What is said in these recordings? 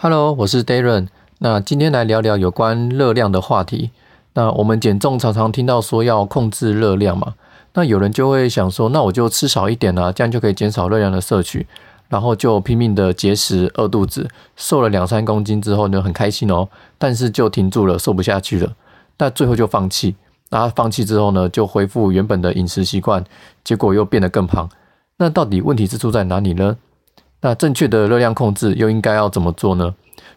Hello，我是 Darren。那今天来聊聊有关热量的话题。那我们减重常常听到说要控制热量嘛，那有人就会想说，那我就吃少一点啊，这样就可以减少热量的摄取，然后就拼命的节食饿肚子，瘦了两三公斤之后呢，很开心哦，但是就停住了，瘦不下去了，那最后就放弃。那放弃之后呢，就恢复原本的饮食习惯，结果又变得更胖。那到底问题之处在哪里呢？那正确的热量控制又应该要怎么做呢？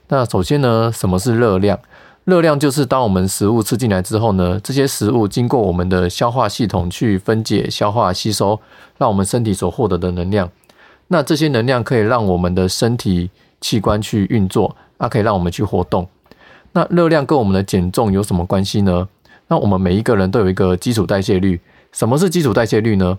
那首先呢，什么是热量？热量就是当我们食物吃进来之后呢，这些食物经过我们的消化系统去分解、消化、吸收，让我们身体所获得的能量。那这些能量可以让我们的身体器官去运作，那可以让我们去活动。那热量跟我们的减重有什么关系呢？那我们每一个人都有一个基础代谢率。什么是基础代谢率呢？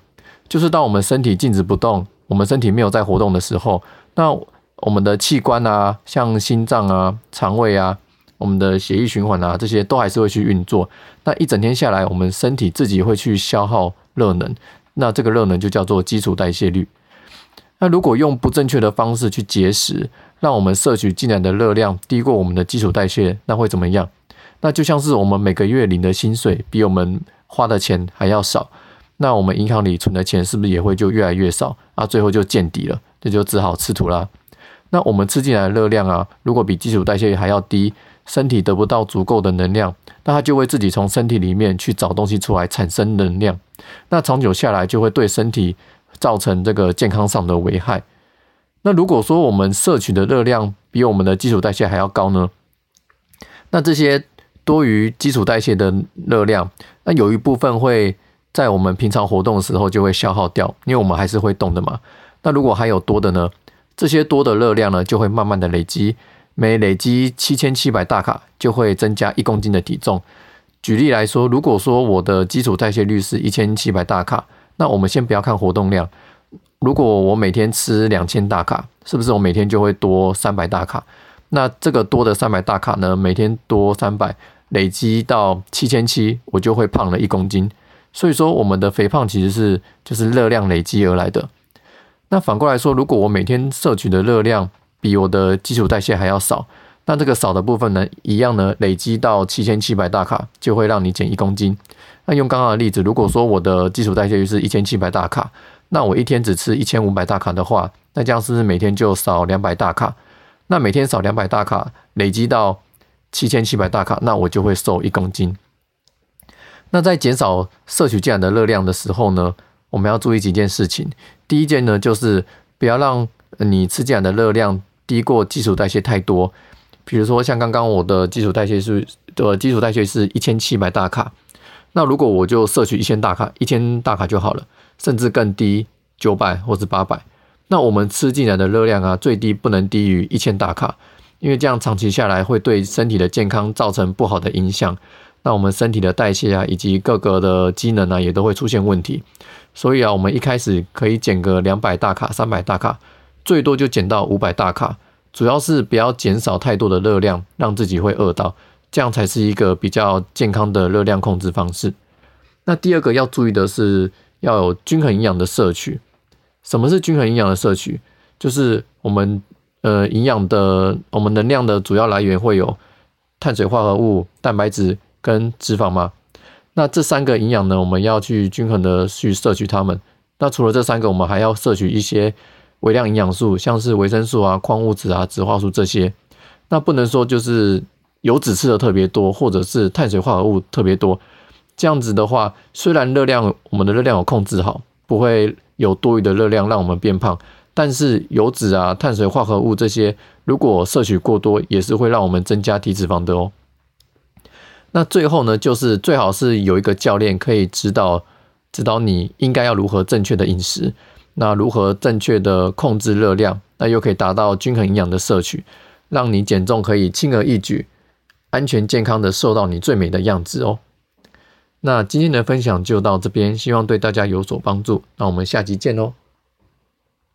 就是当我们身体静止不动。我们身体没有在活动的时候，那我们的器官啊，像心脏啊、肠胃啊、我们的血液循环啊，这些都还是会去运作。那一整天下来，我们身体自己会去消耗热能，那这个热能就叫做基础代谢率。那如果用不正确的方式去节食，让我们摄取进来的热量低过我们的基础代谢，那会怎么样？那就像是我们每个月领的薪水比我们花的钱还要少。那我们银行里存的钱是不是也会就越来越少啊？最后就见底了，这就只好吃土啦。那我们吃进来的热量啊，如果比基础代谢还要低，身体得不到足够的能量，那它就会自己从身体里面去找东西出来产生能量。那长久下来就会对身体造成这个健康上的危害。那如果说我们摄取的热量比我们的基础代谢还要高呢？那这些多于基础代谢的热量，那有一部分会。在我们平常活动的时候就会消耗掉，因为我们还是会动的嘛。那如果还有多的呢？这些多的热量呢，就会慢慢的累积，每累积七千七百大卡，就会增加一公斤的体重。举例来说，如果说我的基础代谢率是一千七百大卡，那我们先不要看活动量，如果我每天吃两千大卡，是不是我每天就会多三百大卡？那这个多的三百大卡呢，每天多三百，累积到七千七，我就会胖了一公斤。所以说，我们的肥胖其实是就是热量累积而来的。那反过来说，如果我每天摄取的热量比我的基础代谢还要少，那这个少的部分呢，一样呢累积到七千七百大卡，就会让你减一公斤。那用刚刚的例子，如果说我的基础代谢率是一千七百大卡，那我一天只吃一千五百大卡的话，那这样是不是每天就少两百大卡？那每天少两百大卡，累积到七千七百大卡，那我就会瘦一公斤。那在减少摄取进来的热量的时候呢，我们要注意几件事情。第一件呢，就是不要让你吃进来的热量低过基础代谢太多。比如说，像刚刚我的基础代谢是的基础代谢是一千七百大卡，那如果我就摄取一千大卡，一千大卡就好了，甚至更低九百或是八百。那我们吃进来的热量啊，最低不能低于一千大卡，因为这样长期下来会对身体的健康造成不好的影响。那我们身体的代谢啊，以及各个的机能啊，也都会出现问题。所以啊，我们一开始可以减个两百大卡、三百大卡，最多就减到五百大卡。主要是不要减少太多的热量，让自己会饿到，这样才是一个比较健康的热量控制方式。那第二个要注意的是，要有均衡营养的摄取。什么是均衡营养的摄取？就是我们呃营养的，我们能量的主要来源会有碳水化合物、蛋白质。跟脂肪吗？那这三个营养呢，我们要去均衡的去摄取它们。那除了这三个，我们还要摄取一些微量营养素，像是维生素啊、矿物质啊、植化素这些。那不能说就是油脂吃的特别多，或者是碳水化合物特别多。这样子的话，虽然热量我们的热量有控制好，不会有多余的热量让我们变胖，但是油脂啊、碳水化合物这些，如果摄取过多，也是会让我们增加体脂肪的哦。那最后呢，就是最好是有一个教练可以指导指导你应该要如何正确的饮食，那如何正确的控制热量，那又可以达到均衡营养的摄取，让你减重可以轻而易举、安全健康的瘦到你最美的样子哦。那今天的分享就到这边，希望对大家有所帮助。那我们下集见喽。